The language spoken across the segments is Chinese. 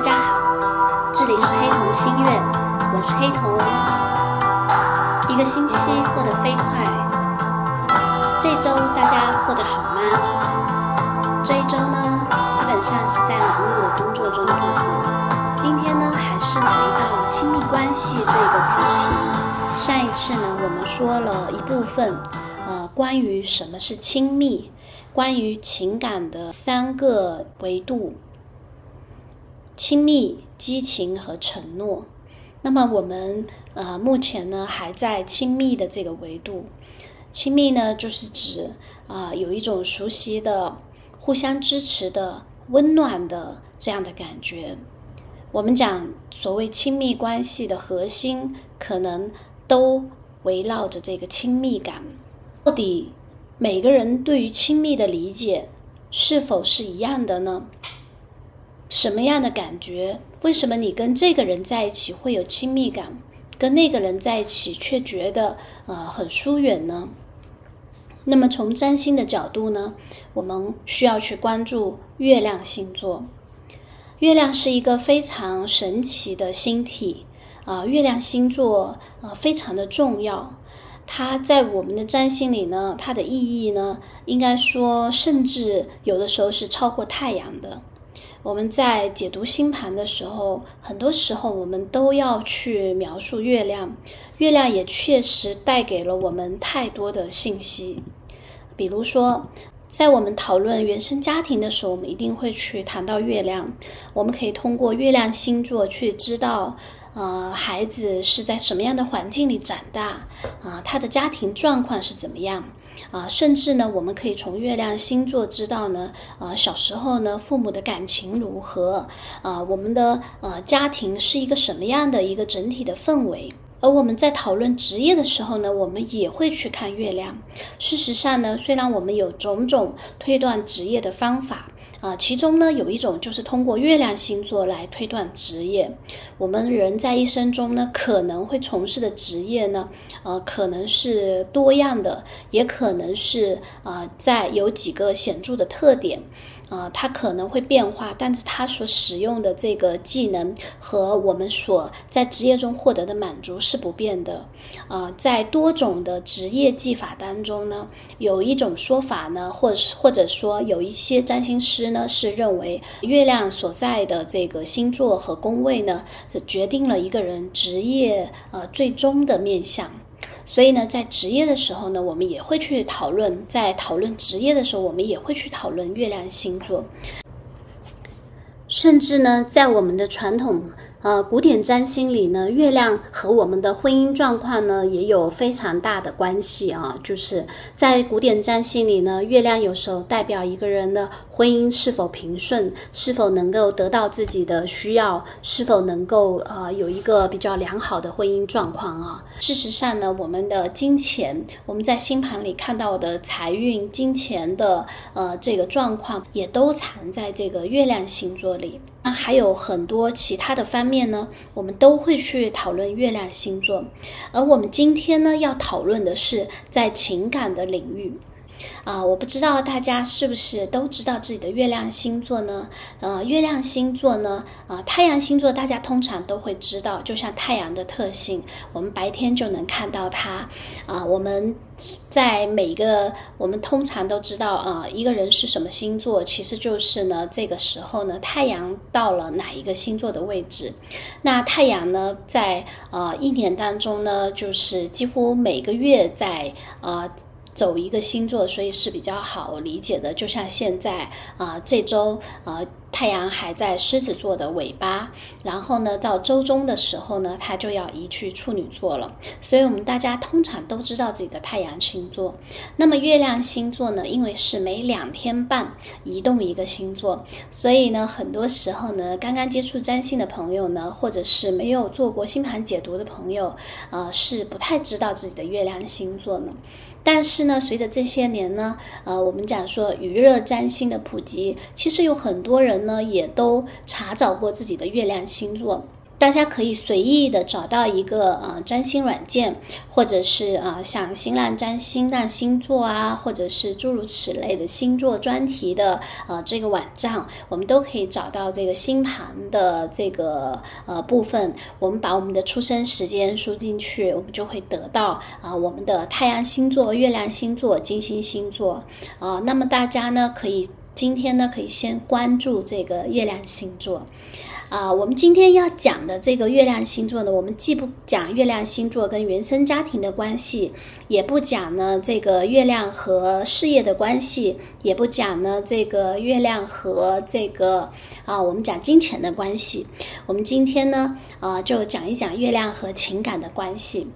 大家好，这里是黑瞳心愿，我是黑瞳。一个星期过得飞快，这周大家过得好吗？这一周呢，基本上是在忙碌的工作中度过。今天呢，还是来到亲密关系这个主题。上一次呢，我们说了一部分，呃，关于什么是亲密，关于情感的三个维度。亲密、激情和承诺。那么我们呃目前呢还在亲密的这个维度。亲密呢就是指啊有一种熟悉的、互相支持的、温暖的这样的感觉。我们讲所谓亲密关系的核心，可能都围绕着这个亲密感。到底每个人对于亲密的理解是否是一样的呢？什么样的感觉？为什么你跟这个人在一起会有亲密感，跟那个人在一起却觉得呃很疏远呢？那么从占星的角度呢，我们需要去关注月亮星座。月亮是一个非常神奇的星体啊，月亮星座啊非常的重要。它在我们的占星里呢，它的意义呢，应该说甚至有的时候是超过太阳的。我们在解读星盘的时候，很多时候我们都要去描述月亮。月亮也确实带给了我们太多的信息。比如说，在我们讨论原生家庭的时候，我们一定会去谈到月亮。我们可以通过月亮星座去知道。呃，孩子是在什么样的环境里长大？啊，他的家庭状况是怎么样？啊，甚至呢，我们可以从月亮星座知道呢，啊，小时候呢，父母的感情如何？啊，我们的呃家庭是一个什么样的一个整体的氛围？而我们在讨论职业的时候呢，我们也会去看月亮。事实上呢，虽然我们有种种推断职业的方法。啊，其中呢有一种就是通过月亮星座来推断职业。我们人在一生中呢可能会从事的职业呢，呃，可能是多样的，也可能是啊，在有几个显著的特点。啊，它可能会变化，但是它所使用的这个技能和我们所在职业中获得的满足是不变的。啊，在多种的职业技法当中呢，有一种说法呢，或者是或者说有一些占星师呢是认为月亮所在的这个星座和宫位呢，决定了一个人职业呃最终的面相。所以呢，在职业的时候呢，我们也会去讨论；在讨论职业的时候，我们也会去讨论月亮星座，甚至呢，在我们的传统。呃，古典占星里呢，月亮和我们的婚姻状况呢也有非常大的关系啊。就是在古典占星里呢，月亮有时候代表一个人的婚姻是否平顺，是否能够得到自己的需要，是否能够呃有一个比较良好的婚姻状况啊。事实上呢，我们的金钱，我们在星盘里看到的财运、金钱的呃这个状况，也都藏在这个月亮星座里。那还有很多其他的方面呢，我们都会去讨论月亮星座，而我们今天呢要讨论的是在情感的领域。啊，我不知道大家是不是都知道自己的月亮星座呢？呃，月亮星座呢，啊，太阳星座大家通常都会知道，就像太阳的特性，我们白天就能看到它。啊，我们在每个我们通常都知道，啊，一个人是什么星座，其实就是呢，这个时候呢，太阳到了哪一个星座的位置。那太阳呢，在呃一年当中呢，就是几乎每个月在啊。走一个星座，所以是比较好理解的。就像现在啊，这周啊。太阳还在狮子座的尾巴，然后呢，到周中的时候呢，它就要移去处女座了。所以，我们大家通常都知道自己的太阳星座。那么，月亮星座呢，因为是每两天半移动一个星座，所以呢，很多时候呢，刚刚接触占星的朋友呢，或者是没有做过星盘解读的朋友，呃，是不太知道自己的月亮星座呢。但是呢，随着这些年呢，呃，我们讲说娱乐占星的普及，其实有很多人。呢，也都查找过自己的月亮星座，大家可以随意的找到一个呃占星软件，或者是啊像新浪占星、浪星座啊，或者是诸如此类的星座专题的呃这个网站，我们都可以找到这个星盘的这个呃部分。我们把我们的出生时间输进去，我们就会得到啊我们的太阳星座、月亮星座、金星星座啊。那么大家呢可以今天呢可以先关注这个月亮星座。啊，我们今天要讲的这个月亮星座呢，我们既不讲月亮星座跟原生家庭的关系，也不讲呢这个月亮和事业的关系，也不讲呢这个月亮和这个啊，我们讲金钱的关系。我们今天呢，啊，就讲一讲月亮和情感的关系。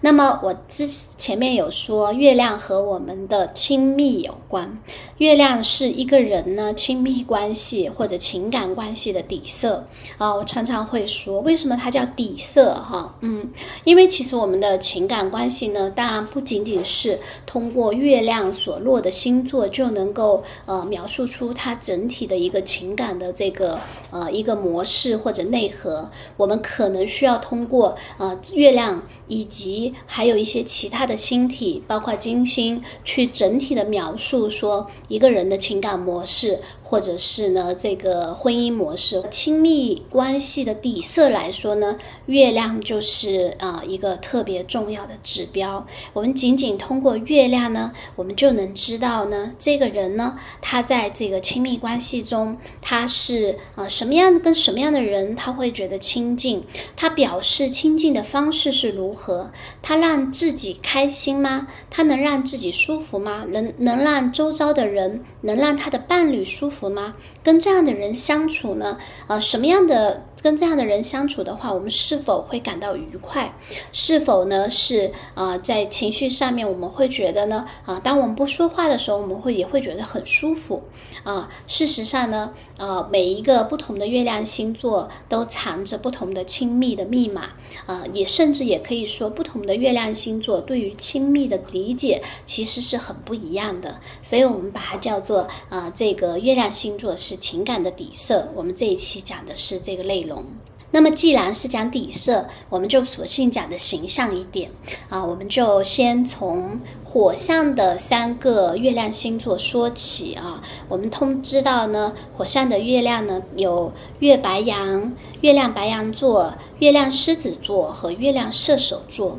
那么我之前面有说，月亮和我们的亲密有关，月亮是一个人呢亲密关系或者情感关系的底色。啊，我常常会说，为什么它叫底色？哈，嗯，因为其实我们的情感关系呢，当然不仅仅是通过月亮所落的星座就能够呃描述出它整体的一个情感的这个呃一个模式或者内核。我们可能需要通过呃月亮以及还有一些其他的星体，包括金星，去整体的描述说一个人的情感模式。或者是呢，这个婚姻模式、亲密关系的底色来说呢，月亮就是啊一个特别重要的指标。我们仅仅通过月亮呢，我们就能知道呢，这个人呢，他在这个亲密关系中，他是啊什么样跟什么样的人，他会觉得亲近，他表示亲近的方式是如何，他让自己开心吗？他能让自己舒服吗？能能让周遭的人，能让他的伴侣舒服？服吗？跟这样的人相处呢？呃，什么样的？跟这样的人相处的话，我们是否会感到愉快？是否呢是啊，在情绪上面我们会觉得呢啊，当我们不说话的时候，我们会也会觉得很舒服啊。事实上呢，呃，每一个不同的月亮星座都藏着不同的亲密的密码啊，也甚至也可以说，不同的月亮星座对于亲密的理解其实是很不一样的。所以我们把它叫做啊，这个月亮星座是情感的底色。我们这一期讲的是这个内容。那么，既然是讲底色，我们就索性讲的形象一点啊。我们就先从火象的三个月亮星座说起啊。我们通知道呢，火象的月亮呢有月白羊、月亮白羊座、月亮狮子座和月亮射手座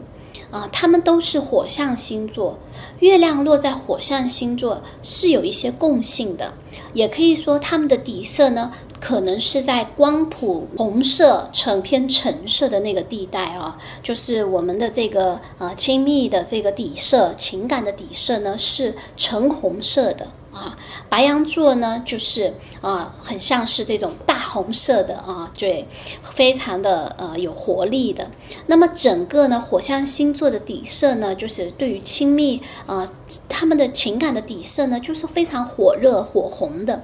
啊，它们都是火象星座。月亮落在火象星座是有一些共性的，也可以说它们的底色呢，可能是在光谱红色呈偏橙色的那个地带啊，就是我们的这个呃亲密的这个底色，情感的底色呢是橙红色的。啊，白羊座呢，就是啊，很像是这种大红色的啊，对，非常的呃有活力的。那么整个呢，火象星座的底色呢，就是对于亲密啊，他们的情感的底色呢，就是非常火热火红的。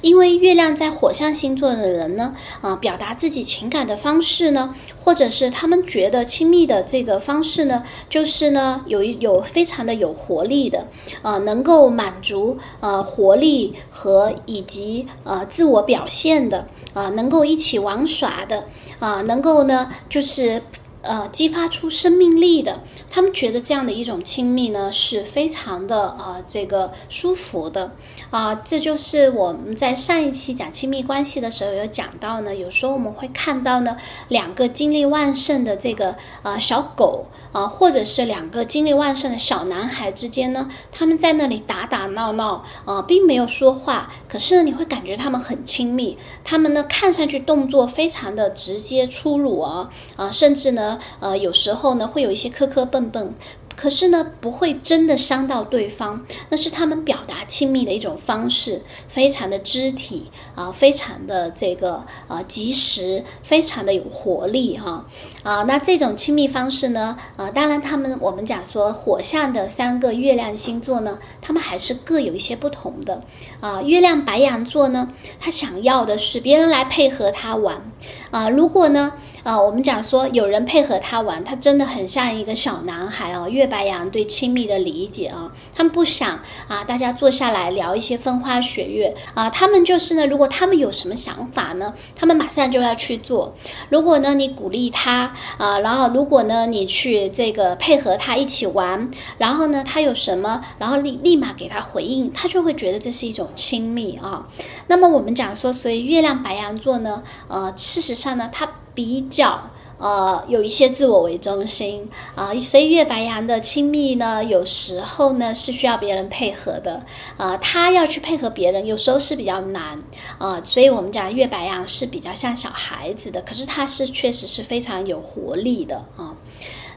因为月亮在火象星座的人呢，啊，表达自己情感的方式呢，或者是他们觉得亲密的这个方式呢，就是呢，有一有非常的有活力的，啊，能够满足。呃，活力和以及呃自我表现的啊，能够一起玩耍的啊，能够呢就是。呃，激发出生命力的，他们觉得这样的一种亲密呢，是非常的啊，这个舒服的啊。这就是我们在上一期讲亲密关系的时候有讲到呢。有时候我们会看到呢，两个精力旺盛的这个啊小狗啊，或者是两个精力旺盛的小男孩之间呢，他们在那里打打闹闹啊，并没有说话，可是呢，你会感觉他们很亲密。他们呢，看上去动作非常的直接粗鲁啊啊，甚至呢。呃，有时候呢，会有一些磕磕碰碰。可是呢，不会真的伤到对方，那是他们表达亲密的一种方式，非常的肢体啊，非常的这个呃及时，非常的有活力哈啊。那这种亲密方式呢，啊，当然他们我们讲说火象的三个月亮星座呢，他们还是各有一些不同的啊。月亮白羊座呢，他想要的是别人来配合他玩啊。如果呢，啊，我们讲说有人配合他玩，他真的很像一个小男孩啊。月白羊对亲密的理解啊，他们不想啊大家坐下来聊一些风花雪月啊，他们就是呢，如果他们有什么想法呢，他们马上就要去做。如果呢你鼓励他啊，然后如果呢你去这个配合他一起玩，然后呢他有什么，然后立立马给他回应，他就会觉得这是一种亲密啊。那么我们讲说，所以月亮白羊座呢，呃，事实上呢，他比较。呃，有一些自我为中心啊，所以月白羊的亲密呢，有时候呢是需要别人配合的啊，他要去配合别人，有时候是比较难啊，所以我们讲月白羊是比较像小孩子的，可是他是确实是非常有活力的啊。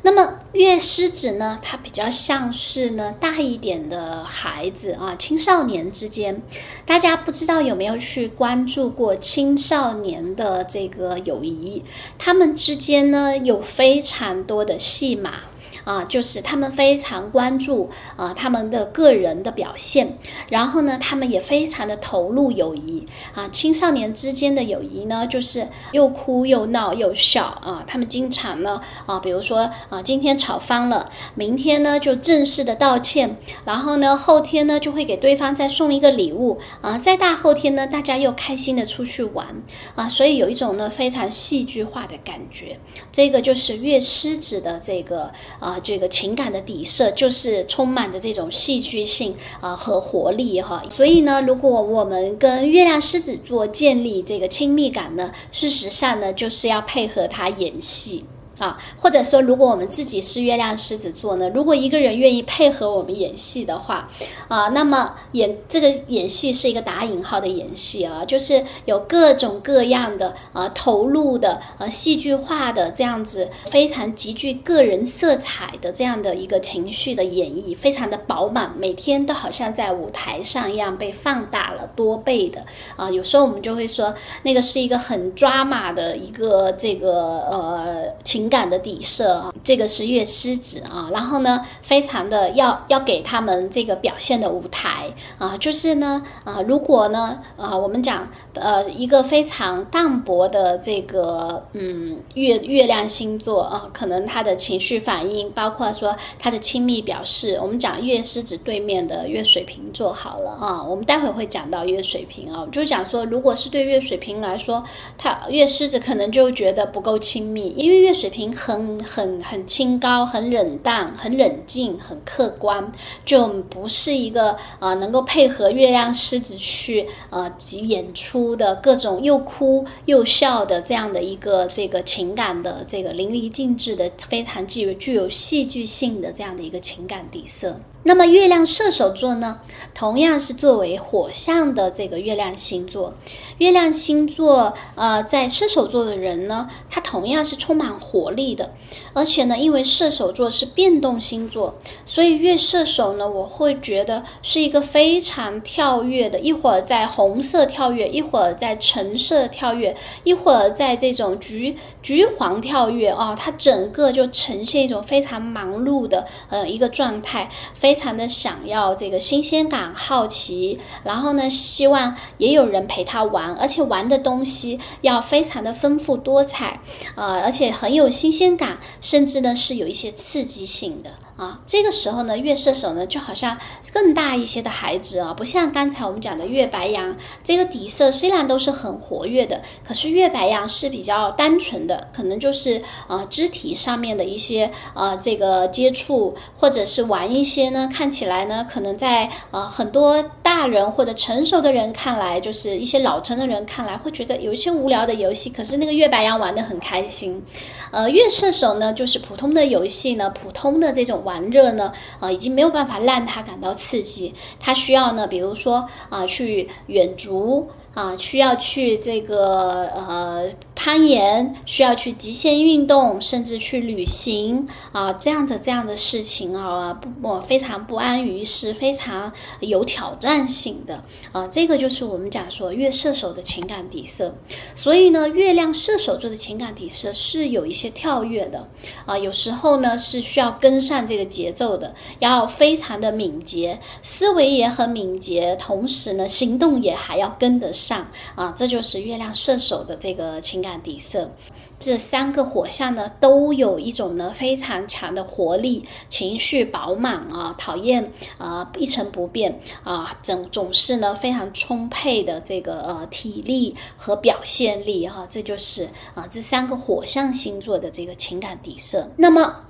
那么月狮子呢，它比较像是呢大一点的孩子啊，青少年之间，大家不知道有没有去关注过青少年的这个友谊，他们之间呢有非常多的戏码。啊，就是他们非常关注啊他们的个人的表现，然后呢，他们也非常的投入友谊啊。青少年之间的友谊呢，就是又哭又闹又笑啊。他们经常呢啊，比如说啊，今天吵翻了，明天呢就正式的道歉，然后呢后天呢就会给对方再送一个礼物啊。再大后天呢，大家又开心的出去玩啊。所以有一种呢非常戏剧化的感觉。这个就是月狮子的这个啊。这个情感的底色就是充满着这种戏剧性啊和活力哈，所以呢，如果我们跟月亮狮子座建立这个亲密感呢，事实上呢，就是要配合他演戏。啊，或者说，如果我们自己是月亮狮子座呢？如果一个人愿意配合我们演戏的话，啊，那么演这个演戏是一个打引号的演戏啊，就是有各种各样的啊投入的呃戏剧化的这样子非常极具个人色彩的这样的一个情绪的演绎，非常的饱满，每天都好像在舞台上一样被放大了多倍的啊。有时候我们就会说，那个是一个很抓马的一个这个呃情。感的底色啊，这个是月狮子啊，然后呢，非常的要要给他们这个表现的舞台啊，就是呢啊，如果呢啊，我们讲呃一个非常淡薄的这个嗯月月亮星座啊，可能他的情绪反应，包括说他的亲密表示，我们讲月狮子对面的月水瓶座好了啊，我们待会会讲到月水瓶啊，就讲说，如果是对月水瓶来说，他月狮子可能就觉得不够亲密，因为月水瓶。很很很清高，很冷淡，很冷静，很客观，就不是一个啊能够配合月亮狮子去呃及演出的各种又哭又笑的这样的一个这个情感的这个淋漓尽致的非常具有具有戏剧性的这样的一个情感底色。那么月亮射手座呢，同样是作为火象的这个月亮星座。月亮星座，呃，在射手座的人呢，他同样是充满活力的。而且呢，因为射手座是变动星座，所以月射手呢，我会觉得是一个非常跳跃的，一会儿在红色跳跃，一会儿在橙色跳跃，一会儿在这种橘橘黄跳跃啊，它整个就呈现一种非常忙碌的呃一个状态，非。常的想要这个新鲜感、好奇，然后呢，希望也有人陪他玩，而且玩的东西要非常的丰富多彩，呃，而且很有新鲜感，甚至呢是有一些刺激性的。啊，这个时候呢，月射手呢就好像更大一些的孩子啊，不像刚才我们讲的月白羊，这个底色虽然都是很活跃的，可是月白羊是比较单纯的，可能就是啊肢体上面的一些呃这个接触，或者是玩一些呢，看起来呢可能在呃很多大人或者成熟的人看来，就是一些老成的人看来会觉得有一些无聊的游戏，可是那个月白羊玩的很开心，呃月射手呢就是普通的游戏呢，普通的这种玩。玩热呢，啊，已经没有办法让他感到刺激。他需要呢，比如说啊，去远足。啊，需要去这个呃攀岩，需要去极限运动，甚至去旅行啊，这样的这样的事情啊，不，我非常不安于是非常有挑战性的啊，这个就是我们讲说月射手的情感底色。所以呢，月亮射手座的情感底色是有一些跳跃的啊，有时候呢是需要跟上这个节奏的，要非常的敏捷，思维也很敏捷，同时呢行动也还要跟得上。啊，这就是月亮射手的这个情感底色。这三个火象呢，都有一种呢非常强的活力，情绪饱满啊，讨厌啊一成不变啊，总总是呢非常充沛的这个呃体力和表现力哈，这就是啊这三个火象星座的这个情感底色。那么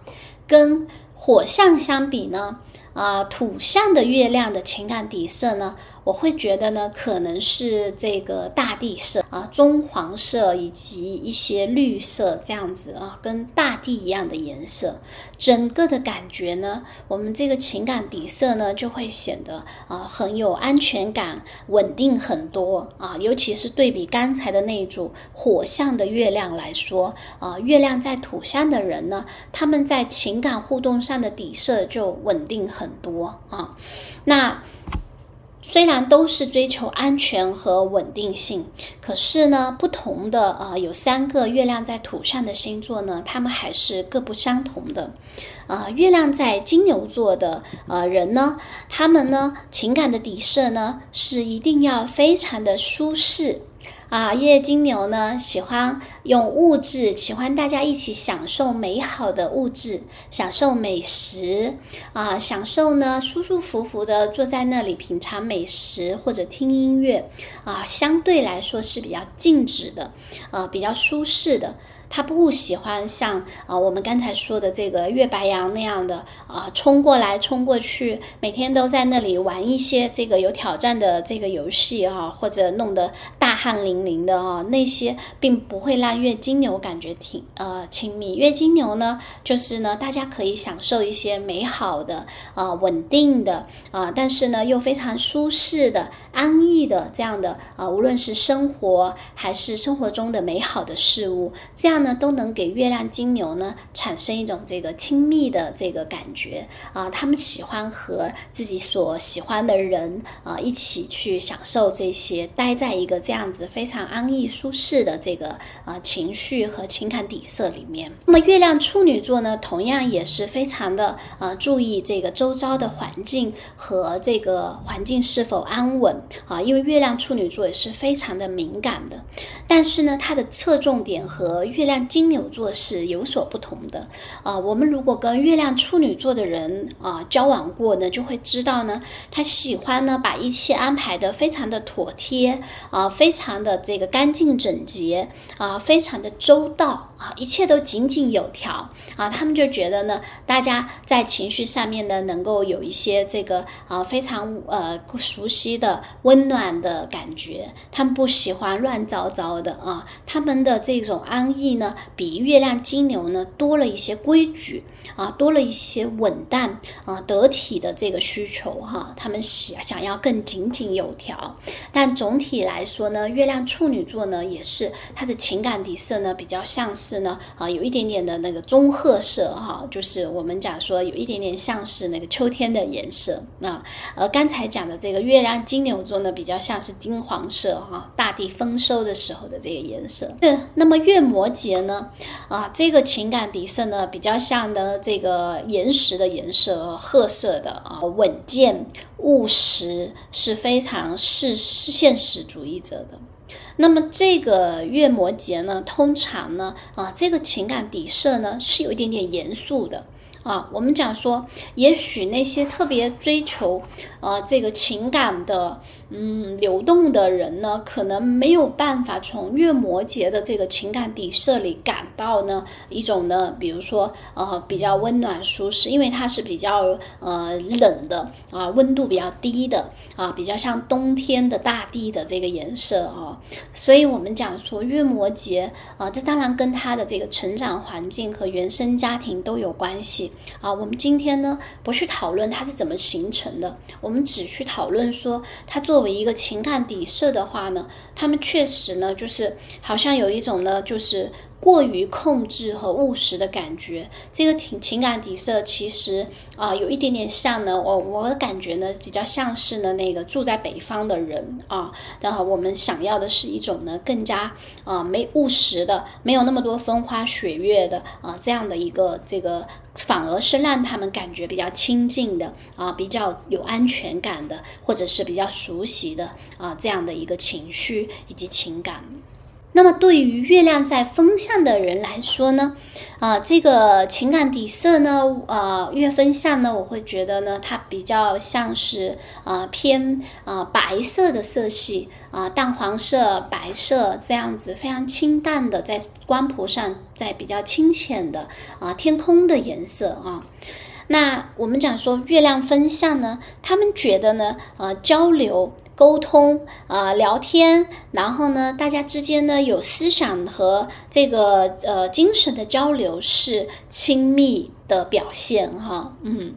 跟火象相比呢，啊土象的月亮的情感底色呢？我会觉得呢，可能是这个大地色啊，棕黄色以及一些绿色这样子啊，跟大地一样的颜色，整个的感觉呢，我们这个情感底色呢，就会显得啊很有安全感，稳定很多啊。尤其是对比刚才的那一组火象的月亮来说啊，月亮在土象的人呢，他们在情感互动上的底色就稳定很多啊。那。虽然都是追求安全和稳定性，可是呢，不同的呃，有三个月亮在土上的星座呢，他们还是各不相同的。呃，月亮在金牛座的呃人呢，他们呢情感的底色呢是一定要非常的舒适。啊，月金牛呢，喜欢用物质，喜欢大家一起享受美好的物质，享受美食啊，享受呢舒舒服服的坐在那里品尝美食或者听音乐啊，相对来说是比较静止的，啊，比较舒适的。他不喜欢像啊我们刚才说的这个月白羊那样的啊冲过来冲过去，每天都在那里玩一些这个有挑战的这个游戏啊，或者弄得大汗淋漓的啊，那些并不会让月金牛感觉挺呃亲密。月金牛呢，就是呢大家可以享受一些美好的啊稳定的啊，但是呢又非常舒适的安逸的这样的啊，无论是生活还是生活中的美好的事物，这样。呢，都能给月亮金牛呢产生一种这个亲密的这个感觉啊，他们喜欢和自己所喜欢的人啊一起去享受这些，待在一个这样样子非常安逸舒适的这个啊情绪和情感底色里面。那么月亮处女座呢，同样也是非常的啊注意这个周遭的环境和这个环境是否安稳啊，因为月亮处女座也是非常的敏感的，但是呢，它的侧重点和月亮。金牛座是有所不同的啊。我们如果跟月亮处女座的人啊交往过呢，就会知道呢，他喜欢呢把一切安排的非常的妥帖啊，非常的这个干净整洁啊，非常的周到。啊，一切都井井有条啊，他们就觉得呢，大家在情绪上面呢，能够有一些这个啊非常呃熟悉的温暖的感觉。他们不喜欢乱糟糟的啊，他们的这种安逸呢，比月亮金牛呢多了一些规矩啊，多了一些稳当啊得体的这个需求哈。他们想想要更井井有条，但总体来说呢，月亮处女座呢也是他的情感底色呢比较像是。是呢，啊，有一点点的那个棕褐色哈，就是我们讲说有一点点像是那个秋天的颜色啊。而刚才讲的这个月亮金牛座呢，比较像是金黄色哈，大地丰收的时候的这个颜色。对，那么月摩羯呢，啊，这个情感底色呢，比较像的这个岩石的颜色，褐色的啊，稳健务实，是非常是现实主义者的。那么这个月摩羯呢，通常呢，啊，这个情感底色呢是有一点点严肃的。啊，我们讲说，也许那些特别追求，呃，这个情感的，嗯，流动的人呢，可能没有办法从月摩羯的这个情感底色里感到呢一种呢，比如说，呃，比较温暖舒适，因为它是比较呃冷的啊，温度比较低的啊，比较像冬天的大地的这个颜色啊，所以我们讲说月摩羯啊，这当然跟他的这个成长环境和原生家庭都有关系。啊，我们今天呢不去讨论它是怎么形成的，我们只去讨论说它作为一个情感底色的话呢，他们确实呢就是好像有一种呢就是过于控制和务实的感觉。这个情情感底色其实啊，有一点点像呢，我我的感觉呢，比较像是呢那个住在北方的人啊。然后我们想要的是一种呢更加啊没务实的，没有那么多风花雪月的啊这样的一个这个。反而是让他们感觉比较亲近的啊，比较有安全感的，或者是比较熟悉的啊，这样的一个情绪以及情感。那么对于月亮在风象的人来说呢，啊，这个情感底色呢，呃，月风象呢，我会觉得呢，它比较像是啊偏啊白色的色系啊，淡黄色、白色这样子，非常清淡的，在光谱上在比较清浅的啊天空的颜色啊。那我们讲说月亮分象呢，他们觉得呢，呃，交流。沟通啊，聊天，然后呢，大家之间呢有思想和这个呃精神的交流是亲密的表现哈，嗯，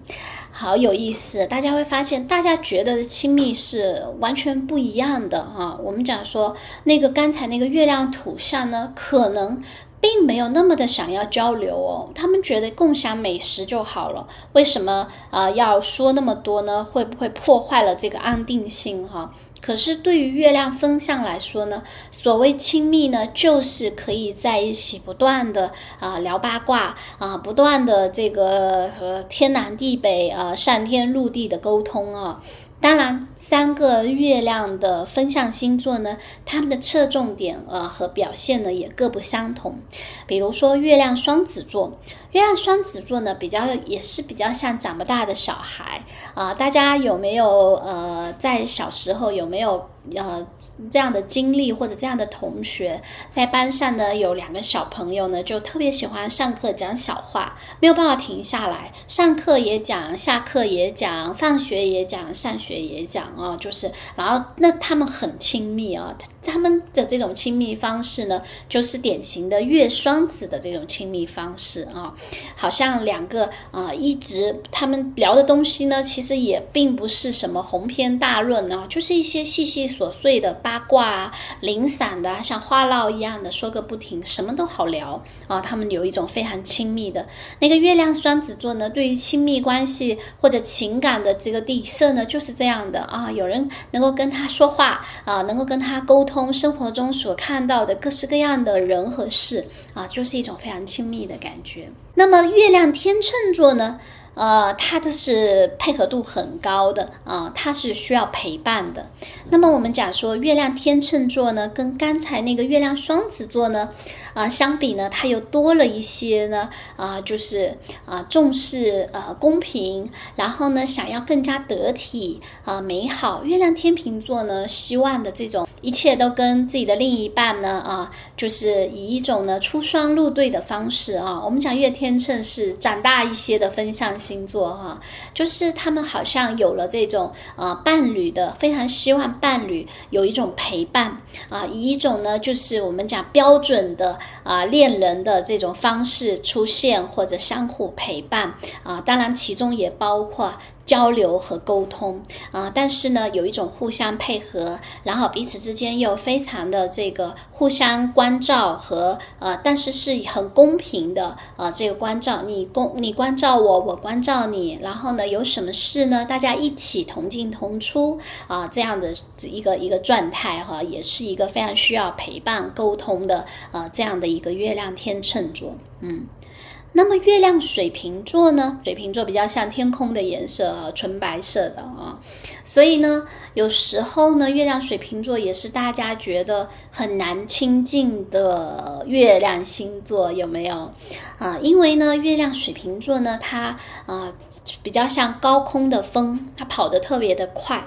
好有意思，大家会发现，大家觉得的亲密是完全不一样的哈。我们讲说那个刚才那个月亮土象呢，可能。并没有那么的想要交流哦，他们觉得共享美食就好了。为什么啊要说那么多呢？会不会破坏了这个安定性哈？可是对于月亮风象来说呢，所谓亲密呢，就是可以在一起不断的啊聊八卦啊，不断的这个和天南地北啊上天入地的沟通啊。当然，三个月亮的分相星座呢，他们的侧重点呃和表现呢也各不相同。比如说，月亮双子座，月亮双子座呢比较也是比较像长不大的小孩啊。大家有没有呃在小时候有没有？呃，这样的经历或者这样的同学，在班上呢，有两个小朋友呢，就特别喜欢上课讲小话，没有办法停下来，上课也讲，下课也讲，放学也讲，上学也讲啊，就是，然后那他们很亲密啊，他们的这种亲密方式呢，就是典型的月双子的这种亲密方式啊，好像两个啊，一直他们聊的东西呢，其实也并不是什么鸿篇大论啊，就是一些细细。琐碎的八卦啊，零散的，像话唠一样的说个不停，什么都好聊啊。他们有一种非常亲密的那个月亮双子座呢，对于亲密关系或者情感的这个底色呢，就是这样的啊。有人能够跟他说话啊，能够跟他沟通，生活中所看到的各式各样的人和事啊，就是一种非常亲密的感觉。那么月亮天秤座呢？呃，它的是配合度很高的啊，它是需要陪伴的。那么我们讲说，月亮天秤座呢，跟刚才那个月亮双子座呢。啊，相比呢，它又多了一些呢，啊，就是啊，重视呃公平，然后呢，想要更加得体啊美好。月亮天秤座呢，希望的这种一切都跟自己的另一半呢，啊，就是以一种呢出双入对的方式啊。我们讲月天秤是长大一些的分相星座哈，就是他们好像有了这种啊伴侣的，非常希望伴侣有一种陪伴啊，以一种呢就是我们讲标准的。啊，恋人的这种方式出现，或者相互陪伴啊，当然其中也包括交流和沟通啊。但是呢，有一种互相配合，然后彼此之间又非常的这个互相关照和呃，但是是很公平的啊。这个关照，你关你关照我，我关照你，然后呢，有什么事呢，大家一起同进同出啊，这样的一个一个状态哈，也是一个非常需要陪伴沟通的啊，这样。的一个月亮天秤座，嗯，那么月亮水瓶座呢？水瓶座比较像天空的颜色啊，纯白色的啊，所以呢，有时候呢，月亮水瓶座也是大家觉得很难亲近的月亮星座，有没有啊？因为呢，月亮水瓶座呢，它啊比较像高空的风，它跑得特别的快。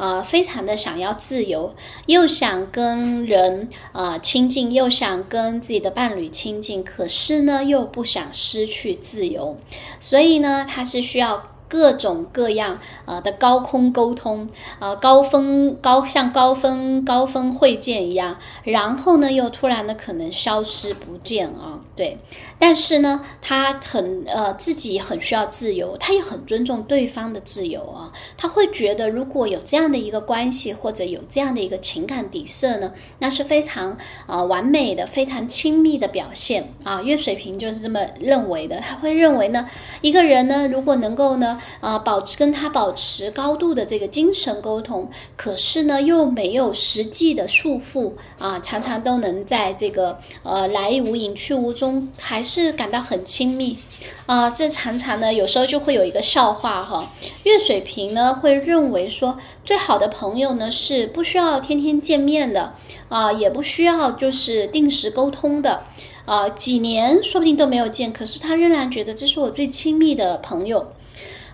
啊，非常的想要自由，又想跟人啊亲近，又想跟自己的伴侣亲近，可是呢，又不想失去自由，所以呢，他是需要各种各样啊的高空沟通啊，高峰高像高峰高峰会见一样，然后呢又突然的可能消失不见啊，对。但是呢，他很呃自己很需要自由，他也很尊重对方的自由啊。他会觉得如果有这样的一个关系，或者有这样的一个情感底色呢，那是非常啊完美的、非常亲密的表现啊。月水瓶就是这么认为的，他会认为呢，一个人呢如果能够呢。啊，保持跟他保持高度的这个精神沟通，可是呢又没有实际的束缚啊，常常都能在这个呃来无影去无踪，还是感到很亲密啊。这常常呢有时候就会有一个笑话哈，月水瓶呢会认为说，最好的朋友呢是不需要天天见面的啊，也不需要就是定时沟通的啊，几年说不定都没有见，可是他仍然觉得这是我最亲密的朋友。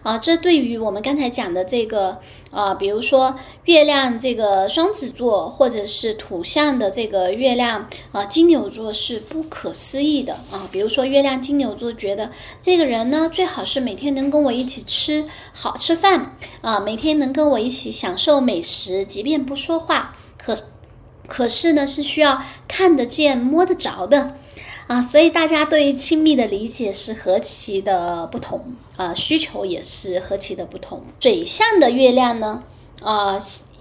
啊，这对于我们刚才讲的这个啊，比如说月亮这个双子座，或者是土象的这个月亮啊金牛座是不可思议的啊。比如说月亮金牛座觉得这个人呢，最好是每天能跟我一起吃好吃饭啊，每天能跟我一起享受美食，即便不说话，可可是呢是需要看得见摸得着的。啊，所以大家对于亲密的理解是何其的不同啊，需求也是何其的不同。水象的月亮呢，啊，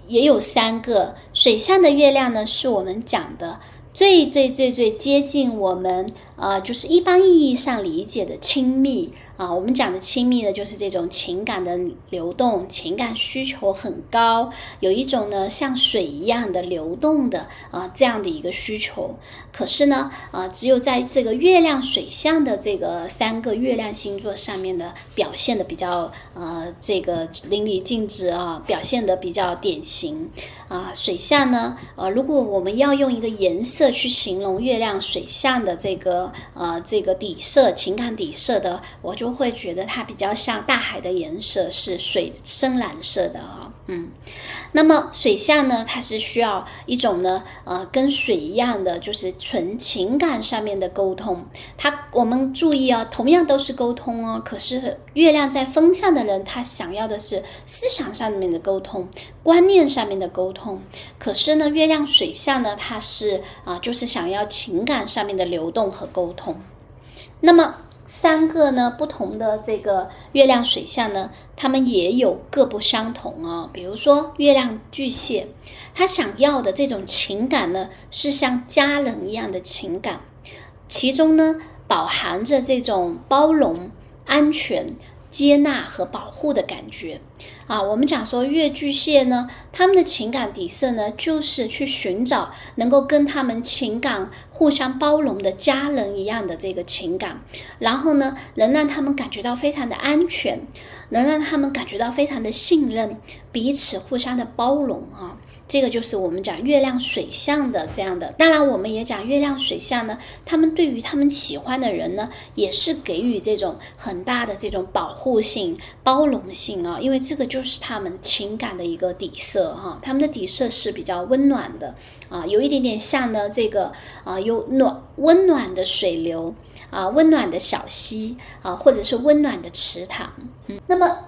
也有三个。水象的月亮呢，是我们讲的。最最最最接近我们啊，就是一般意义上理解的亲密啊。我们讲的亲密呢，就是这种情感的流动，情感需求很高，有一种呢像水一样的流动的啊这样的一个需求。可是呢，啊，只有在这个月亮水象的这个三个月亮星座上面的表现的比较呃这个淋漓尽致啊，表现的比较典型啊。水象呢，呃，如果我们要用一个颜色。去形容月亮水象的这个呃这个底色情感底色的，我就会觉得它比较像大海的颜色，是水深蓝色的啊，嗯。那么水象呢，它是需要一种呢，呃，跟水一样的，就是纯情感上面的沟通。它我们注意啊，同样都是沟通哦，可是月亮在风象的人，他想要的是思想上面的沟通，观念上面的沟通。可是呢，月亮水象呢，它是啊，就是想要情感上面的流动和沟通。那么。三个呢不同的这个月亮水象呢，他们也有各不相同啊。比如说月亮巨蟹，他想要的这种情感呢，是像家人一样的情感，其中呢饱含着这种包容、安全。接纳和保护的感觉啊，我们讲说月巨蟹呢，他们的情感底色呢，就是去寻找能够跟他们情感互相包容的家人一样的这个情感，然后呢，能让他们感觉到非常的安全，能让他们感觉到非常的信任，彼此互相的包容啊。这个就是我们讲月亮水象的这样的，当然我们也讲月亮水象呢，他们对于他们喜欢的人呢，也是给予这种很大的这种保护性、包容性啊，因为这个就是他们情感的一个底色哈，他们的底色是比较温暖的啊，有一点点像呢这个啊有暖温暖的水流啊，温暖的小溪啊，或者是温暖的池塘，嗯，那么。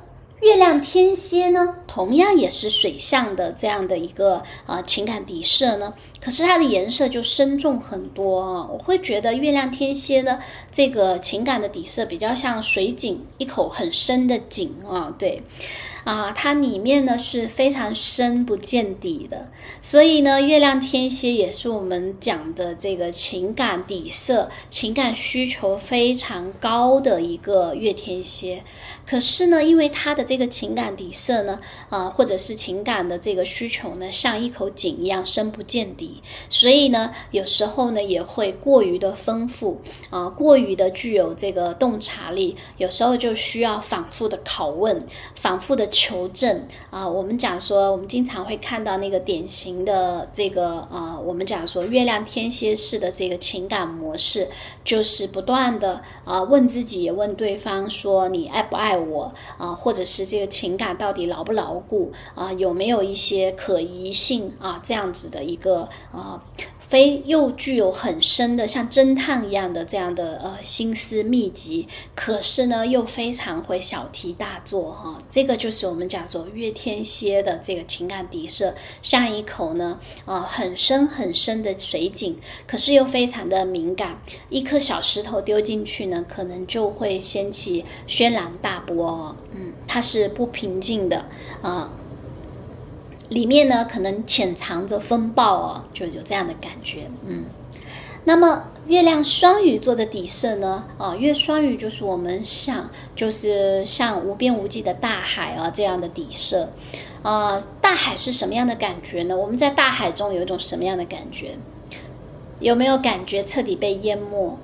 月亮天蝎呢，同样也是水象的这样的一个啊情感底色呢，可是它的颜色就深重很多啊。我会觉得月亮天蝎的这个情感的底色比较像水井，一口很深的井啊，对。啊，它里面呢是非常深不见底的，所以呢，月亮天蝎也是我们讲的这个情感底色、情感需求非常高的一个月天蝎。可是呢，因为他的这个情感底色呢，啊，或者是情感的这个需求呢，像一口井一样深不见底，所以呢，有时候呢也会过于的丰富啊，过于的具有这个洞察力，有时候就需要反复的拷问，反复的。求证。啊，我们讲说，我们经常会看到那个典型的这个呃，我们讲说月亮天蝎式的这个情感模式，就是不断的啊问自己，也问对方说你爱不爱我啊，或者是这个情感到底牢不牢固啊，有没有一些可疑性啊，这样子的一个啊。非又具有很深的像侦探一样的这样的呃心思秘籍，可是呢又非常会小题大做哈。这个就是我们讲说月天蝎的这个情感底色，像一口呢啊很深很深的水井，可是又非常的敏感，一颗小石头丢进去呢，可能就会掀起轩然大波。嗯，它是不平静的啊。里面呢，可能潜藏着风暴哦，就有这样的感觉。嗯，那么月亮双鱼座的底色呢？啊，月双鱼就是我们想，就是像无边无际的大海啊这样的底色。啊，大海是什么样的感觉呢？我们在大海中有一种什么样的感觉？有没有感觉彻底被淹没？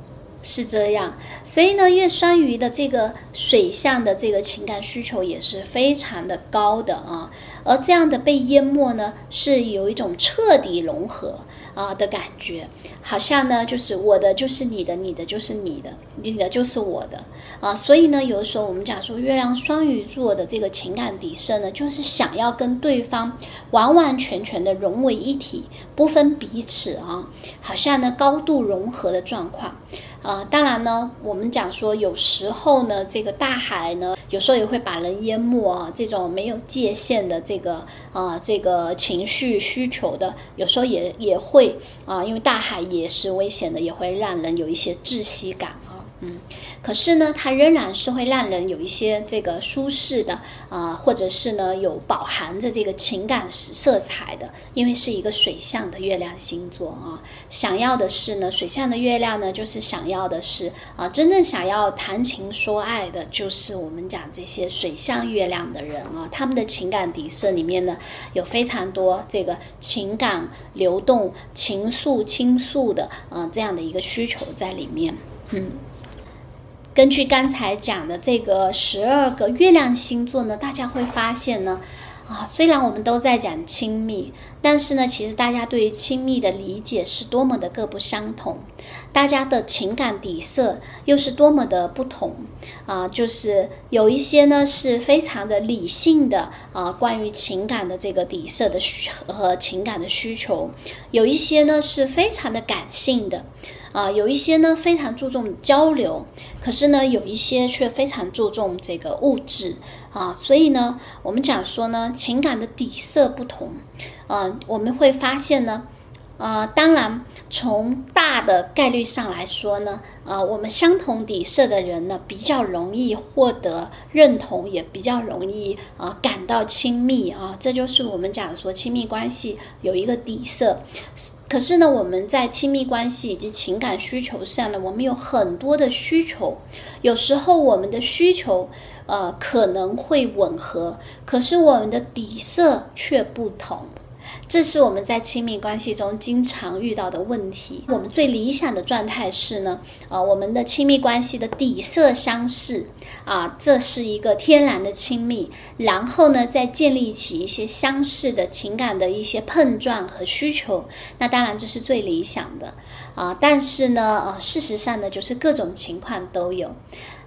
是这样，所以呢，月双鱼的这个水象的这个情感需求也是非常的高的啊。而这样的被淹没呢，是有一种彻底融合啊的感觉，好像呢，就是我的就是你的，你的就是你的，你的就是我的啊。所以呢，有的时候我们讲说，月亮双鱼座的这个情感底色呢，就是想要跟对方完完全全的融为一体，不分彼此啊，好像呢高度融合的状况。啊，当然呢，我们讲说，有时候呢，这个大海呢，有时候也会把人淹没啊。这种没有界限的这个啊，这个情绪需求的，有时候也也会啊，因为大海也是危险的，也会让人有一些窒息感啊。嗯，可是呢，它仍然是会让人有一些这个舒适的啊，或者是呢有饱含着这个情感色彩的，因为是一个水象的月亮星座啊。想要的是呢，水象的月亮呢，就是想要的是啊，真正想要谈情说爱的，就是我们讲这些水象月亮的人啊，他们的情感底色里面呢，有非常多这个情感流动、情愫倾诉的啊这样的一个需求在里面，嗯。根据刚才讲的这个十二个月亮星座呢，大家会发现呢，啊，虽然我们都在讲亲密，但是呢，其实大家对于亲密的理解是多么的各不相同，大家的情感底色又是多么的不同啊！就是有一些呢是非常的理性的啊，关于情感的这个底色的需和情感的需求，有一些呢是非常的感性的。啊，有一些呢非常注重交流，可是呢有一些却非常注重这个物质啊，所以呢我们讲说呢情感的底色不同，啊我们会发现呢，啊当然从大的概率上来说呢，啊我们相同底色的人呢比较容易获得认同，也比较容易啊感到亲密啊，这就是我们讲说亲密关系有一个底色。可是呢，我们在亲密关系以及情感需求上呢，我们有很多的需求，有时候我们的需求呃可能会吻合，可是我们的底色却不同。这是我们在亲密关系中经常遇到的问题。我们最理想的状态是呢，啊，我们的亲密关系的底色相似，啊，这是一个天然的亲密。然后呢，再建立起一些相似的情感的一些碰撞和需求。那当然这是最理想的，啊，但是呢，呃，事实上呢，就是各种情况都有。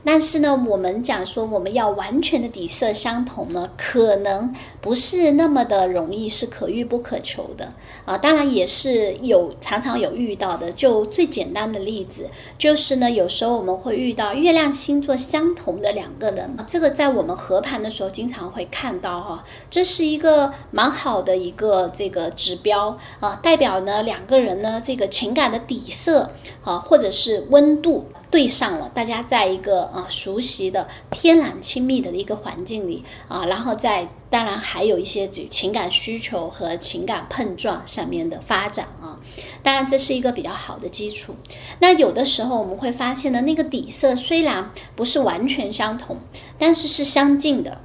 但是呢，我们讲说我们要完全的底色相同呢，可能不是那么的容易，是可遇不可求的啊。当然也是有常常有遇到的。就最简单的例子，就是呢，有时候我们会遇到月亮星座相同的两个人，这个在我们合盘的时候经常会看到哈。这是一个蛮好的一个这个指标啊，代表呢两个人呢这个情感的底色啊，或者是温度。对上了，大家在一个啊熟悉的、天然亲密的一个环境里啊，然后在当然还有一些情感需求和情感碰撞上面的发展啊，当然这是一个比较好的基础。那有的时候我们会发现呢，那个底色虽然不是完全相同，但是是相近的。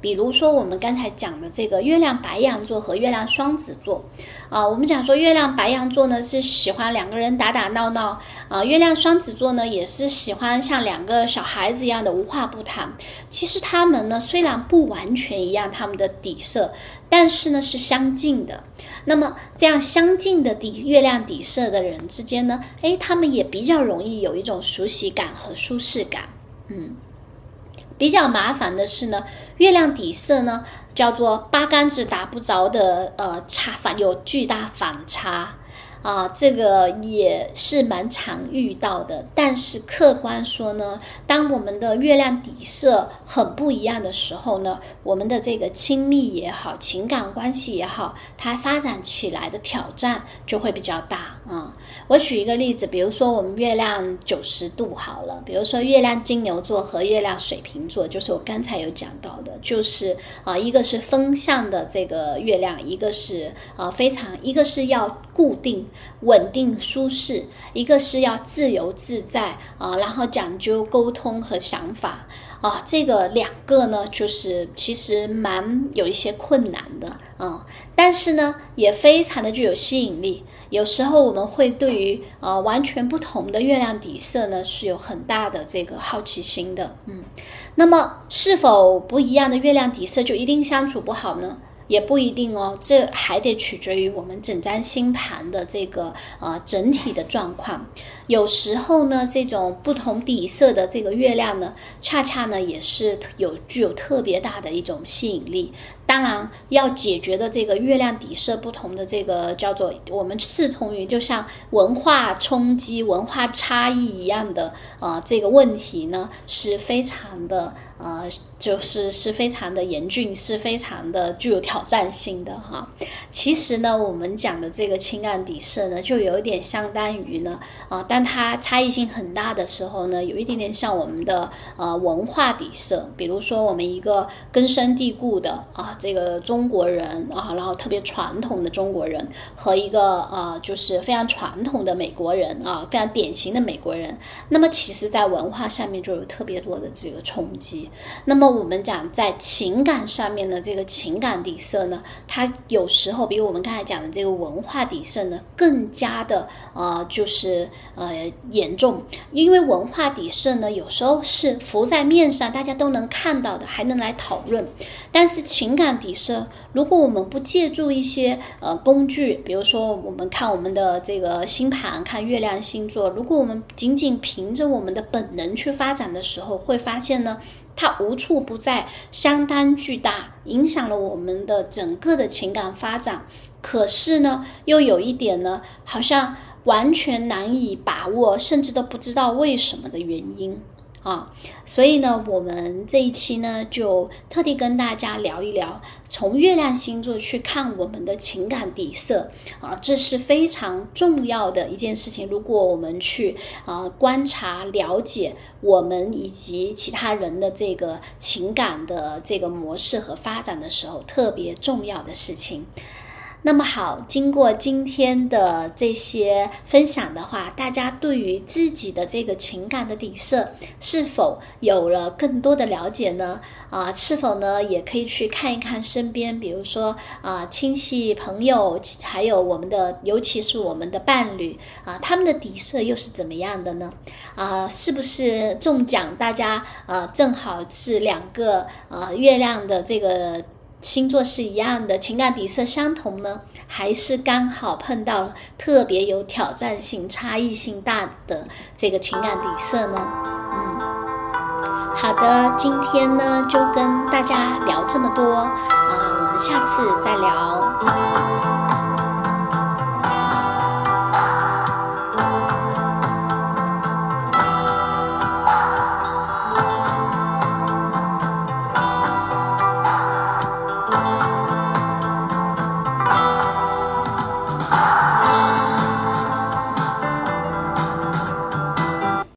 比如说，我们刚才讲的这个月亮白羊座和月亮双子座，啊，我们讲说月亮白羊座呢是喜欢两个人打打闹闹，啊，月亮双子座呢也是喜欢像两个小孩子一样的无话不谈。其实他们呢虽然不完全一样，他们的底色，但是呢是相近的。那么这样相近的底月亮底色的人之间呢，诶，他们也比较容易有一种熟悉感和舒适感，嗯。比较麻烦的是呢，月亮底色呢叫做八竿子打不着的，呃差反有巨大反差。啊，这个也是蛮常遇到的。但是客观说呢，当我们的月亮底色很不一样的时候呢，我们的这个亲密也好，情感关系也好，它发展起来的挑战就会比较大啊。我举一个例子，比如说我们月亮九十度好了，比如说月亮金牛座和月亮水瓶座，就是我刚才有讲到的，就是啊，一个是风向的这个月亮，一个是啊非常，一个是要固定、稳定、舒适，一个是要自由自在啊，然后讲究沟通和想法。啊，这个两个呢，就是其实蛮有一些困难的啊，但是呢，也非常的具有吸引力。有时候我们会对于呃完全不同的月亮底色呢，是有很大的这个好奇心的。嗯，那么是否不一样的月亮底色就一定相处不好呢？也不一定哦，这还得取决于我们整张星盘的这个呃整体的状况。有时候呢，这种不同底色的这个月亮呢，恰恰呢也是有具有特别大的一种吸引力。当然，要解决的这个月亮底色不同的这个叫做我们视同于就像文化冲击、文化差异一样的呃这个问题呢，是非常的呃就是是非常的严峻，是非常的具有挑战性的哈。其实呢，我们讲的这个情感底色呢，就有一点相当于呢啊。当它差异性很大的时候呢，有一点点像我们的呃文化底色，比如说我们一个根深蒂固的啊这个中国人啊，然后特别传统的中国人和一个呃就是非常传统的美国人啊，非常典型的美国人，那么其实在文化上面就有特别多的这个冲击。那么我们讲在情感上面的这个情感底色呢，它有时候比我们刚才讲的这个文化底色呢更加的呃就是呃。严重，因为文化底色呢，有时候是浮在面上，大家都能看到的，还能来讨论。但是情感底色，如果我们不借助一些呃工具，比如说我们看我们的这个星盘，看月亮星座，如果我们仅仅凭着我们的本能去发展的时候，会发现呢，它无处不在，相当巨大，影响了我们的整个的情感发展。可是呢，又有一点呢，好像。完全难以把握，甚至都不知道为什么的原因啊！所以呢，我们这一期呢，就特地跟大家聊一聊，从月亮星座去看我们的情感底色啊，这是非常重要的一件事情。如果我们去啊观察、了解我们以及其他人的这个情感的这个模式和发展的时候，特别重要的事情。那么好，经过今天的这些分享的话，大家对于自己的这个情感的底色是否有了更多的了解呢？啊，是否呢也可以去看一看身边，比如说啊亲戚朋友，还有我们的，尤其是我们的伴侣啊，他们的底色又是怎么样的呢？啊，是不是中奖？大家啊，正好是两个啊月亮的这个。星座是一样的，情感底色相同呢，还是刚好碰到了特别有挑战性、差异性大的这个情感底色呢？嗯，好的，今天呢就跟大家聊这么多啊，我们下次再聊。